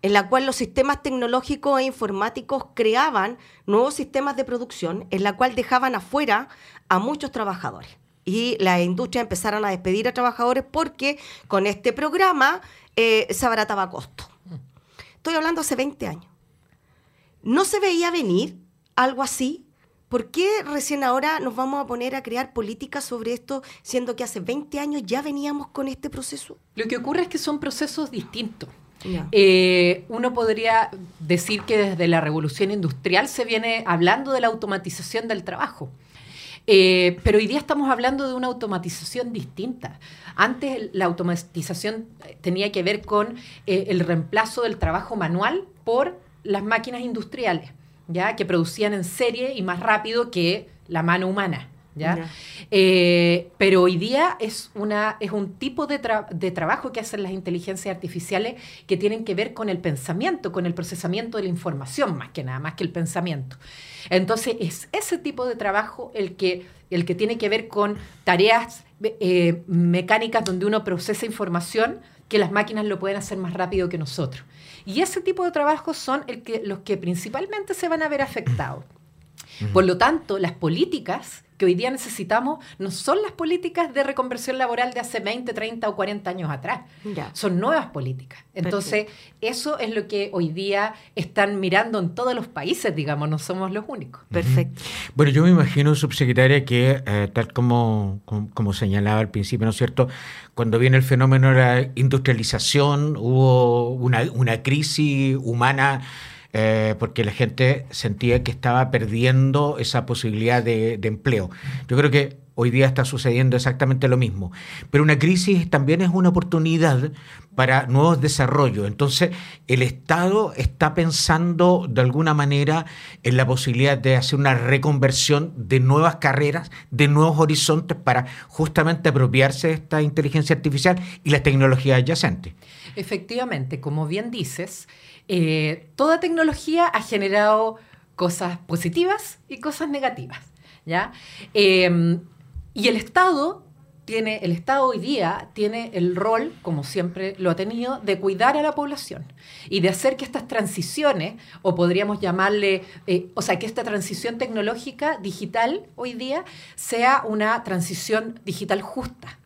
Speaker 4: en la cual los sistemas tecnológicos e informáticos creaban nuevos sistemas de producción, en la cual dejaban afuera a muchos trabajadores. Y las industrias empezaron a despedir a trabajadores porque con este programa eh, se abarataba costo. Estoy hablando hace 20 años. ¿No se veía venir algo así? ¿Por qué recién ahora nos vamos a poner a crear políticas sobre esto, siendo que hace 20 años ya veníamos con este proceso?
Speaker 8: Lo que ocurre es que son procesos distintos. Eh, uno podría decir que desde la revolución industrial se viene hablando de la automatización del trabajo. Eh, pero hoy día estamos hablando de una automatización distinta. Antes la automatización tenía que ver con eh, el reemplazo del trabajo manual por las máquinas industriales, ya que producían en serie y más rápido que la mano humana. Eh, pero hoy día es, una, es un tipo de, de, trabajo que hacen las inteligencias artificiales que tienen que ver con el pensamiento, con el procesamiento de la información, más que nada, más que el pensamiento. Entonces, es ese tipo de trabajo el que, el que tiene que ver con tareas eh, mecánicas donde uno procesa información que las máquinas lo pueden hacer más rápido que nosotros. Y ese tipo de trabajos son el que, los que principalmente se van a ver afectados. Por lo tanto, las políticas que hoy día necesitamos no son las políticas de reconversión laboral de hace 20, 30 o 40 años atrás. Son nuevas políticas. Entonces, eso es lo que hoy día están mirando en todos los países, digamos, no somos los únicos.
Speaker 4: Perfecto.
Speaker 3: Bueno, yo me imagino, subsecretaria, que eh, tal como, como, señalaba al principio, ¿no es cierto? Cuando viene el fenómeno de la industrialización, hubo una, una crisis humana eh, porque la gente sentía que estaba perdiendo esa posibilidad de, empleo. Yo creo que hoy día está sucediendo exactamente lo mismo. Pero una crisis también es una oportunidad para nuevos desarrollos. Entonces, el Estado está pensando de alguna manera en la posibilidad de hacer una reconversión de nuevas carreras, de nuevos horizontes para justamente apropiarse de esta inteligencia artificial y las tecnologías adyacentes.
Speaker 8: Efectivamente, como bien dices, eh, toda tecnología ha generado cosas positivas y cosas negativas. ¿ya? Em, y el Estado tiene, el Estado hoy día tiene el rol, como siempre lo ha tenido, de cuidar a la población y de hacer que estas transiciones, o podríamos llamarle, eh, o sea, que esta transición tecnológica digital hoy día sea una transición digital justa.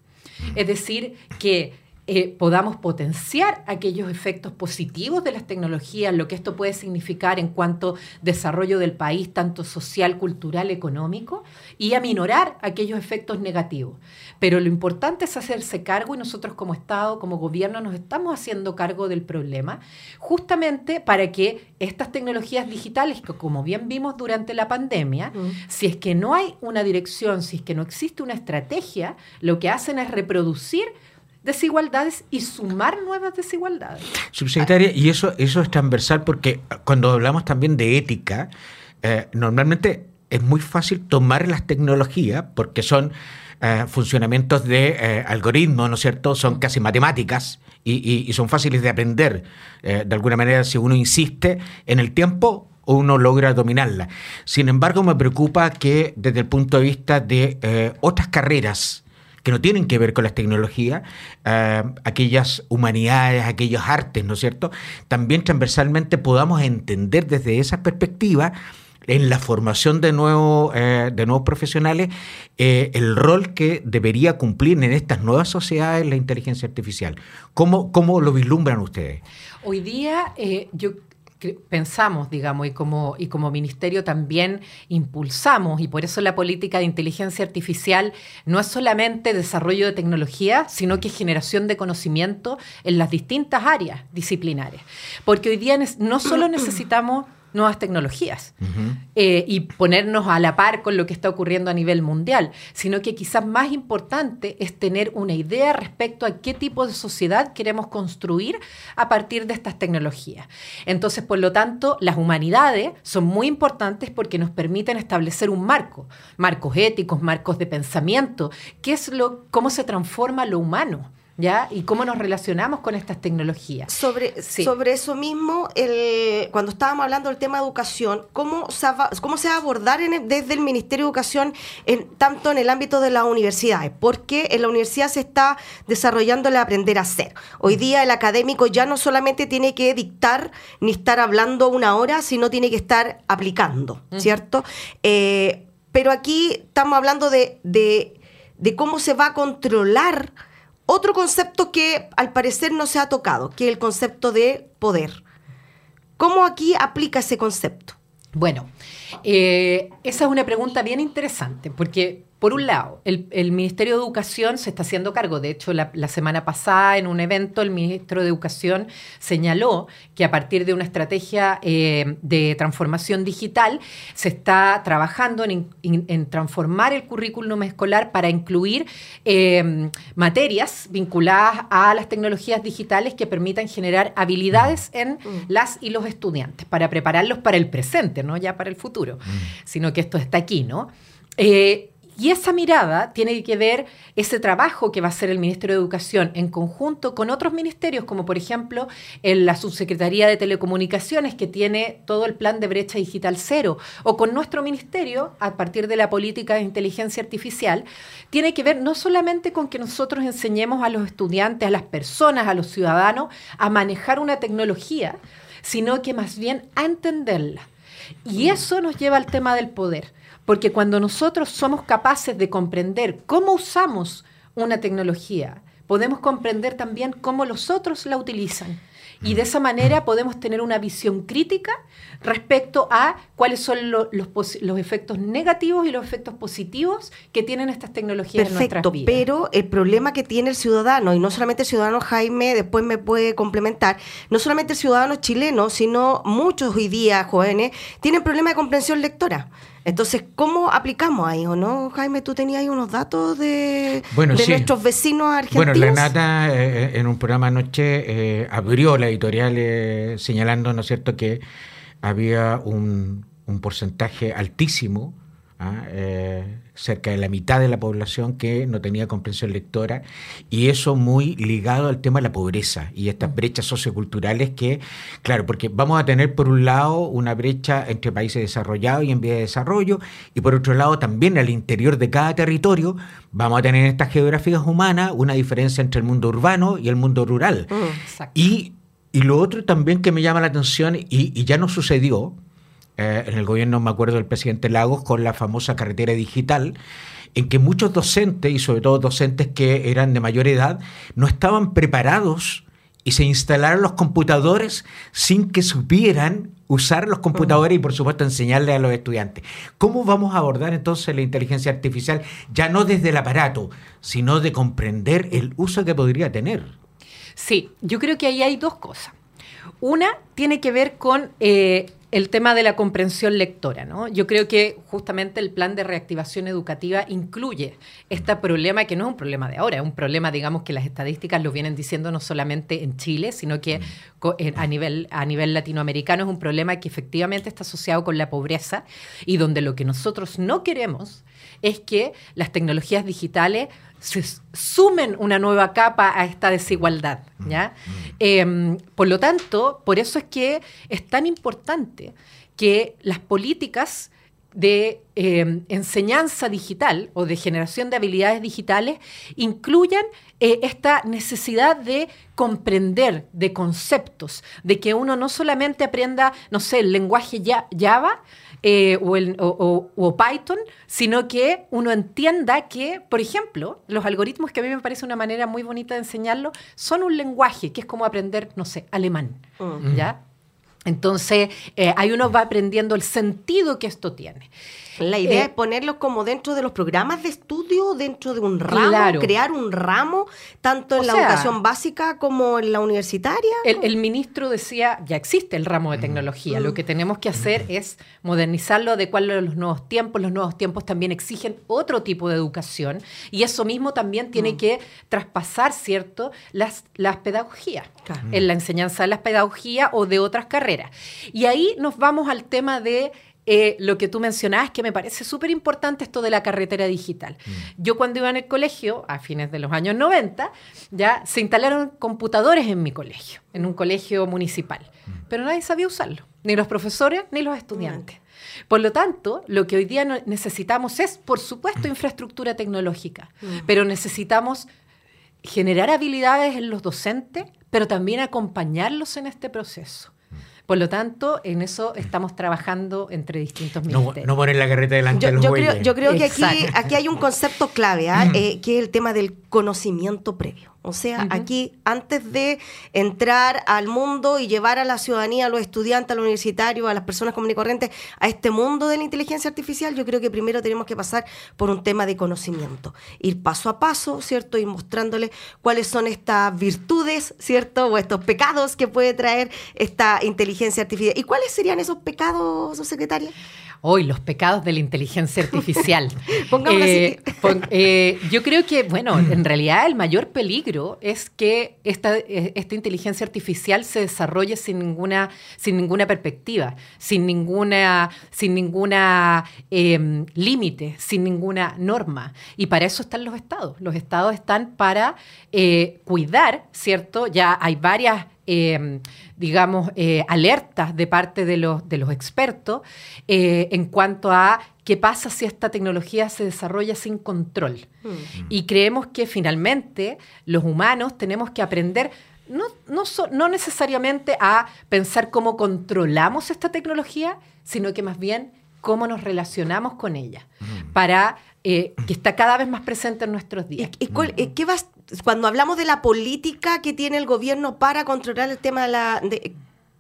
Speaker 8: Es decir, que eh, podamos potenciar aquellos efectos positivos de las tecnologías, lo que esto puede significar en cuanto desarrollo del país, tanto social, cultural, económico, y aminorar aquellos efectos negativos. Pero lo importante es hacerse cargo y nosotros como Estado, como gobierno, nos estamos haciendo cargo del problema, justamente para que estas tecnologías digitales, que como bien vimos durante la pandemia, mm. si es que no hay una dirección, si es que no existe una estrategia, lo que hacen es reproducir desigualdades y sumar nuevas desigualdades.
Speaker 3: Subsecretaria, y eso, eso es transversal porque cuando hablamos también de ética, eh, normalmente es muy fácil tomar las tecnologías porque son eh, funcionamientos de eh, algoritmos, ¿no es cierto? Son casi matemáticas y, son fáciles de aprender. de alguna manera, si uno insiste en el tiempo, uno logra dominarla. Sin embargo, me preocupa que desde el punto de vista de otras carreras, que no tienen que ver con las tecnologías, eh, aquellas humanidades, aquellos artes, ¿no es cierto? También transversalmente podamos entender desde esa perspectiva en la formación de, nuevo, eh, de nuevos profesionales eh, el rol que debería cumplir en estas nuevas sociedades la inteligencia artificial. ¿Cómo, cómo lo vislumbran ustedes?
Speaker 8: Hoy día yo pensamos, digamos, y como, y como ministerio también impulsamos, y por eso la política de inteligencia artificial no es solamente desarrollo de tecnología, sino que es generación de conocimiento en las distintas áreas disciplinares. Porque hoy día no solo necesitamos nuevas tecnologías eh, y ponernos a la par con lo que está ocurriendo a nivel mundial, sino que quizás más importante es tener una idea respecto a qué tipo de sociedad queremos construir a partir de estas tecnologías. Entonces, por lo tanto, las humanidades son muy importantes porque nos permiten establecer un marco, marcos éticos, marcos de pensamiento, qué es lo, cómo se transforma lo humano ¿ya? Y cómo nos relacionamos con estas tecnologías.
Speaker 4: Sobre, sobre eso mismo, el, cuando estábamos hablando del tema de educación, ¿cómo se va, cómo se va a abordar desde el Ministerio de Educación en, tanto en el ámbito de las universidades? Porque en la universidad se está desarrollando el aprender a hacer. Hoy día el académico ya no solamente tiene que dictar ni estar hablando una hora, sino tiene que estar aplicando, ¿cierto? Eh, pero aquí estamos hablando de, de, de cómo se va a controlar otro concepto que al parecer no se ha tocado, que es el concepto de poder. ¿Cómo aquí aplica ese concepto?
Speaker 8: Bueno, eh, esa es una pregunta bien interesante, porque por un lado, el, Ministerio de Educación se está haciendo cargo. De hecho, la, semana pasada, en un evento, el ministro de Educación señaló que a partir de una estrategia eh, de transformación digital, se está trabajando en, transformar el currículum escolar para incluir eh, materias vinculadas a las tecnologías digitales que permitan generar habilidades en mm. las y los estudiantes, para prepararlos para el presente, no ya para el futuro, mm. sino que esto está aquí, ¿no? Eh, y esa mirada tiene que ver ese trabajo que va a hacer el Ministerio de Educación en conjunto con otros ministerios, como por ejemplo en la Subsecretaría de Telecomunicaciones, que tiene todo el plan de brecha digital cero, o con nuestro ministerio, a partir de la política de inteligencia artificial, tiene que ver no solamente con que nosotros enseñemos a los estudiantes, a las personas, a los ciudadanos, a manejar una tecnología, sino que más bien a entenderla. Y eso nos lleva al tema del poder. Porque cuando nosotros somos capaces de comprender cómo usamos una tecnología, podemos comprender también cómo los otros la utilizan. Y de esa manera podemos tener una visión crítica respecto a cuáles son los, efectos negativos y los efectos positivos que tienen estas tecnologías en nuestras vidas.
Speaker 4: Pero el problema que tiene el ciudadano, y no solamente el ciudadano Jaime, después me puede complementar, no solamente el ciudadano chileno, sino muchos hoy día jóvenes, tienen problema de comprensión lectora. Entonces, ¿cómo aplicamos ahí o no? Jaime, tú tenías ahí unos datos de, nuestros vecinos argentinos.
Speaker 3: Bueno, la Nata eh, en un programa anoche eh, abrió la editorial eh, señalando, ¿no es cierto?, que había un, un porcentaje altísimo ¿ah? eh, cerca de la mitad de la población que no tenía comprensión lectora y eso muy ligado al tema de la pobreza y estas mm. brechas socioculturales que, claro, porque vamos a tener por un lado una brecha entre países desarrollados y en vía de desarrollo y por otro lado también al interior de cada territorio vamos a tener en estas geografías humanas una diferencia entre el mundo urbano y el mundo rural. Mm, y, lo otro también que me llama la atención y, y ya no sucedió, eh, en el gobierno, me acuerdo del presidente Lagos, con la famosa carretera digital, en que muchos docentes, y sobre todo docentes que eran de mayor edad, no estaban preparados y se instalaron los computadores sin que supieran usar los computadores y por supuesto enseñarle a los estudiantes. ¿Cómo vamos a abordar entonces la inteligencia artificial ya no desde el aparato, sino de comprender el uso que podría tener?
Speaker 8: Sí, yo creo que ahí hay dos cosas. Una tiene que ver con eh, el tema de la comprensión lectora. ¿no? Yo creo que justamente el plan de reactivación educativa incluye este problema que no es un problema de ahora, es un problema, digamos, que las estadísticas lo vienen diciendo no solamente en Chile, sino que a nivel, a nivel latinoamericano es un problema que efectivamente está asociado con la pobreza y donde lo que nosotros no queremos es que las tecnologías digitales se sumen una nueva capa a esta desigualdad. ¿ya? Em, por lo tanto, por eso es que es tan importante que las políticas de em, enseñanza digital o de generación de habilidades digitales incluyan eh, esta necesidad de comprender de conceptos, de que uno no solamente aprenda, no sé, el lenguaje Java, eh, o, el, o, Python, sino que uno entienda que, por ejemplo, los algoritmos, que a mí me parece una manera muy bonita de enseñarlo, son un lenguaje, que es como aprender, no sé, alemán, mm. ¿ya? Entonces, eh, ahí uno va aprendiendo el sentido que esto tiene.
Speaker 4: La idea eh, es ponerlo como dentro de los programas de estudio, dentro de un ramo, crear un ramo, tanto en la educación básica como en la universitaria.
Speaker 8: El, ministro decía, ya existe el ramo de tecnología, lo que tenemos que hacer es modernizarlo, adecuarlo a los nuevos tiempos, los nuevos tiempos también exigen otro tipo de educación y eso mismo también tiene mm. que traspasar, ¿cierto?, las, las pedagogías, en la enseñanza de las pedagogías o de otras carreras. Y ahí nos vamos al tema de eh, lo que tú mencionabas, que me parece súper importante esto de la carretera digital. Mm. Yo cuando iba en el colegio, a fines de los años 90, ya se instalaron computadores en mi colegio, en un colegio municipal, mm. pero nadie sabía usarlo, ni los profesores ni los estudiantes. Por lo tanto, lo que hoy día necesitamos es, por supuesto, infraestructura tecnológica, pero necesitamos generar habilidades en los docentes, pero también acompañarlos en este proceso. Por lo tanto, en eso estamos trabajando entre distintos ministerios.
Speaker 3: No, poner la carreta delante de los
Speaker 4: yo creo, yo creo que aquí, aquí, hay un concepto clave, ¿ah? eh, que es el tema del conocimiento previo. O sea, aquí, antes de entrar al mundo y llevar a la ciudadanía, a los estudiantes, a los universitarios, a las personas comunes y corrientes, a este mundo de la inteligencia artificial, yo creo que primero tenemos que pasar por un tema de conocimiento. Ir paso a paso, ¿cierto? Ir mostrándoles cuáles son estas virtudes, ¿cierto? O estos pecados que puede traer esta inteligencia artificial. ¿Y cuáles serían esos pecados, secretaria?
Speaker 8: Hoy, los pecados de la inteligencia artificial. Eh, eh, yo creo que, bueno, en realidad el mayor peligro es que esta, eh, esta inteligencia artificial se desarrolle sin ninguna, sin ninguna perspectiva, sin ninguna, sin ninguna em, límite, sin ninguna norma. Y para eso están los estados. Los estados están para cuidar, ¿cierto? Ya hay varias Em, digamos, eh, alertas de parte de los, de los expertos eh, en cuanto a qué pasa si esta tecnología se desarrolla sin control. Mm. Y creemos que finalmente los humanos tenemos que aprender no, no, no necesariamente a pensar cómo controlamos esta tecnología, sino que más bien cómo nos relacionamos con ella, mm. para eh, que está cada vez más presente en nuestros días.
Speaker 4: ¿Y, qué vas, cuando hablamos de la política que tiene el gobierno para controlar el tema de la...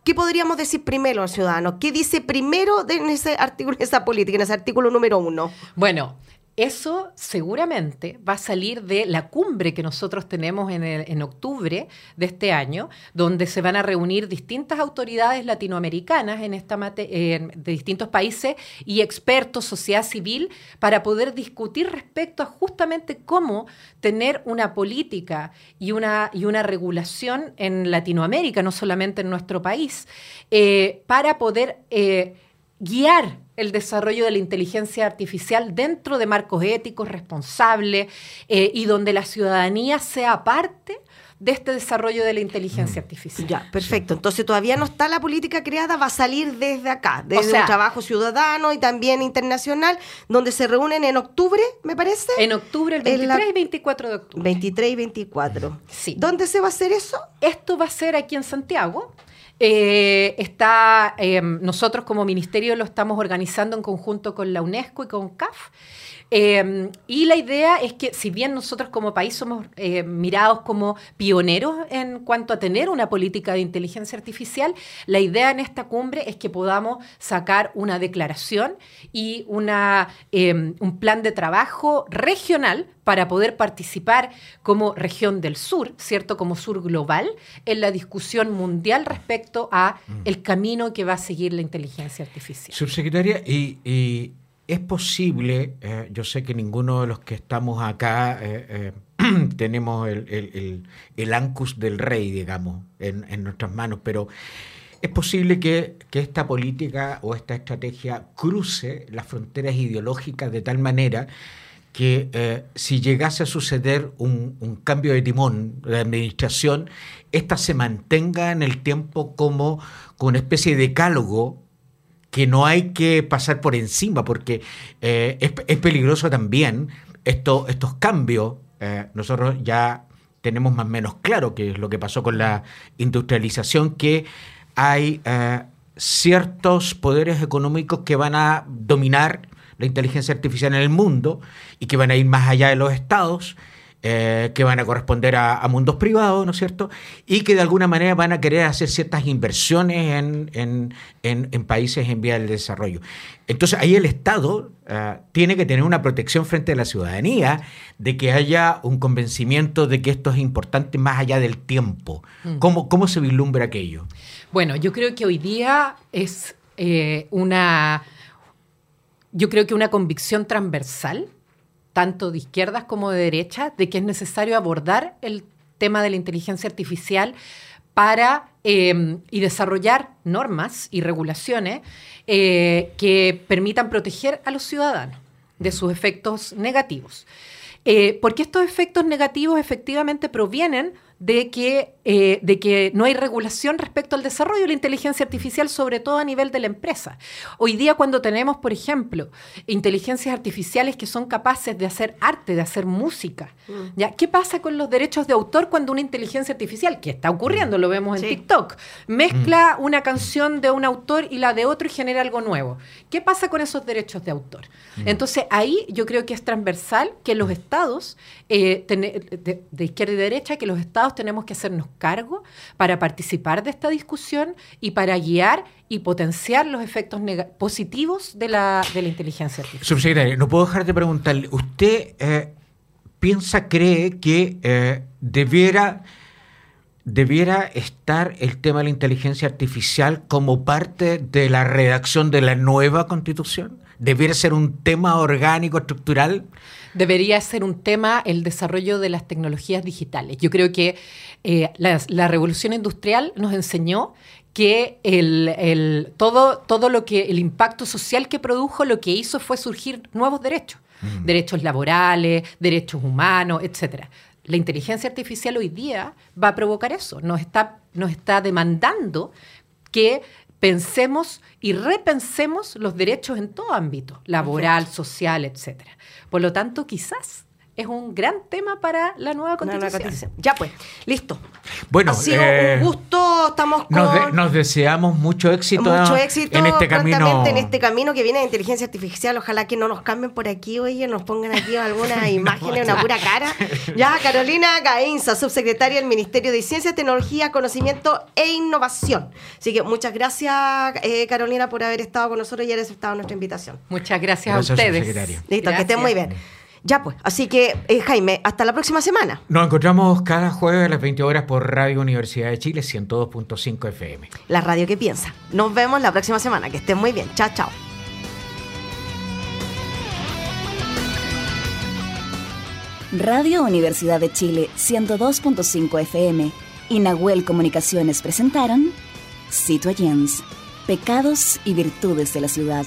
Speaker 4: ¿Qué podríamos decir primero al ciudadano? ¿Qué dice primero en ese artículo, esa política, en ese artículo número uno?
Speaker 8: Bueno, eso seguramente va a salir de la cumbre que nosotros tenemos en, octubre de este año, donde se van a reunir distintas autoridades latinoamericanas en esta de distintos países y expertos, sociedad civil, para poder discutir respecto a justamente cómo tener una política y una, y una regulación en Latinoamérica, no solamente en nuestro país, eh, para poder eh, guiar el desarrollo de la inteligencia artificial dentro de marcos éticos responsables eh, y donde la ciudadanía sea parte de este desarrollo de la inteligencia mm. artificial.
Speaker 4: Ya, perfecto. Entonces todavía no está la política creada, va a salir desde acá, desde el trabajo ciudadano y también internacional, donde se reúnen en octubre, me parece.
Speaker 8: En octubre, el 23 y 24 de octubre.
Speaker 4: 23 y 24. Sí. ¿Dónde se va a hacer eso?
Speaker 8: Esto va a ser aquí en Santiago. Eh, está, em, nosotros como ministerio lo estamos organizando en conjunto con la UNESCO y con CAF. Em, y la idea es que si bien nosotros como país somos eh, mirados como pioneros en cuanto a tener una política de inteligencia artificial, la idea en esta cumbre es que podamos sacar una declaración y una, em, un plan de trabajo regional para poder participar como región del sur, ¿cierto? Como sur global, en la discusión mundial respecto a mm. el camino que va a seguir la inteligencia artificial.
Speaker 3: Subsecretaria, y es posible, eh, yo sé que ninguno de los que estamos acá eh, eh, tenemos el, ancus del rey, digamos, en, nuestras manos, pero es posible que, esta política o esta estrategia cruce las fronteras ideológicas de tal manera que si llegase a suceder un, un, cambio de timón de administración, esta se mantenga en el tiempo como, como una especie de decálogo que no hay que pasar por encima, porque eh, es, peligroso también esto, estos cambios. Eh, nosotros ya tenemos más o menos claro qué es lo que pasó con la industrialización, que hay eh, ciertos poderes económicos que van a dominar la inteligencia artificial en el mundo y que van a ir más allá de los estados eh, que van a corresponder a, mundos privados, ¿no es cierto? Y que de alguna manera van a querer hacer ciertas inversiones en, países en vía del desarrollo. Entonces ahí el Estado eh, tiene que tener una protección frente a la ciudadanía de que haya un convencimiento de que esto es importante más allá del tiempo. Mm. ¿Cómo, se vislumbra aquello?
Speaker 8: Bueno, yo creo que hoy día es eh, una, yo creo que una convicción transversal tanto de izquierdas como de derechas, de que es necesario abordar el tema de la inteligencia artificial para eh, y desarrollar normas y regulaciones eh, que permitan proteger a los ciudadanos de sus efectos negativos. Eh, porque estos efectos negativos efectivamente provienen de que, eh, de que no hay regulación respecto al desarrollo de la inteligencia artificial, sobre todo a nivel de la empresa. Hoy día cuando tenemos, por ejemplo, inteligencias artificiales que son capaces de hacer arte, de hacer música, mm. ¿ya? ¿qué pasa con los derechos de autor cuando una inteligencia artificial, que está ocurriendo, lo vemos en TikTok, mezcla mm. una canción de un autor y la de otro y genera algo nuevo? ¿Qué pasa con esos derechos de autor? Mm. Entonces ahí yo creo que es transversal que los estados, eh, de izquierda y derecha, que los estados tenemos que hacernos cargo para participar de esta discusión y para guiar y potenciar los efectos positivos de la, de la inteligencia artificial.
Speaker 3: Subsecretaria, no puedo dejar de preguntarle, ¿usted eh, piensa, cree que eh, debiera debiera estar el tema de la inteligencia artificial como parte de la redacción de la nueva constitución? ¿Debiera ser un tema orgánico, estructural?
Speaker 8: Debería ser un tema el desarrollo de las tecnologías digitales. Yo creo que eh, la, revolución industrial nos enseñó que el, todo, todo lo que el impacto social que produjo lo que hizo fue surgir nuevos derechos, mm. derechos laborales, derechos humanos, etcétera. La inteligencia artificial hoy día va a provocar eso, nos está, nos está demandando que pensemos y repensemos los derechos en todo ámbito, laboral, social, etcétera. Por lo tanto, quizás es un gran tema para la nueva constitución.
Speaker 4: Ya pues, listo.
Speaker 3: Bueno,
Speaker 4: ha sido un eh, gusto, estamos
Speaker 3: con... Nos, deseamos mucho éxito, mucho éxito en este camino.
Speaker 4: en este camino que viene de inteligencia artificial. Ojalá que no nos cambien por aquí, oye, nos pongan aquí alguna imagen, una pura cara. Ya, Carolina Gainza, subsecretaria del Ministerio de Ciencia, Tecnología, Conocimiento e Innovación. Así que muchas gracias, eh, Carolina, por haber estado con nosotros y haber aceptado nuestra invitación.
Speaker 8: Muchas gracias, a ustedes.
Speaker 4: Listo, que estén muy bien. Ya pues, así que eh, Jaime, hasta la próxima semana.
Speaker 3: Nos encontramos cada jueves a las 20 horas por Radio Universidad de Chile 102.5 FM.
Speaker 4: La radio que piensa. Nos vemos la próxima semana. Que estén muy bien. Chao, chao.
Speaker 7: Radio Universidad de Chile 102.5 FM y Nahuel Comunicaciones presentaron Citoyens, Pecados y Virtudes de la Ciudad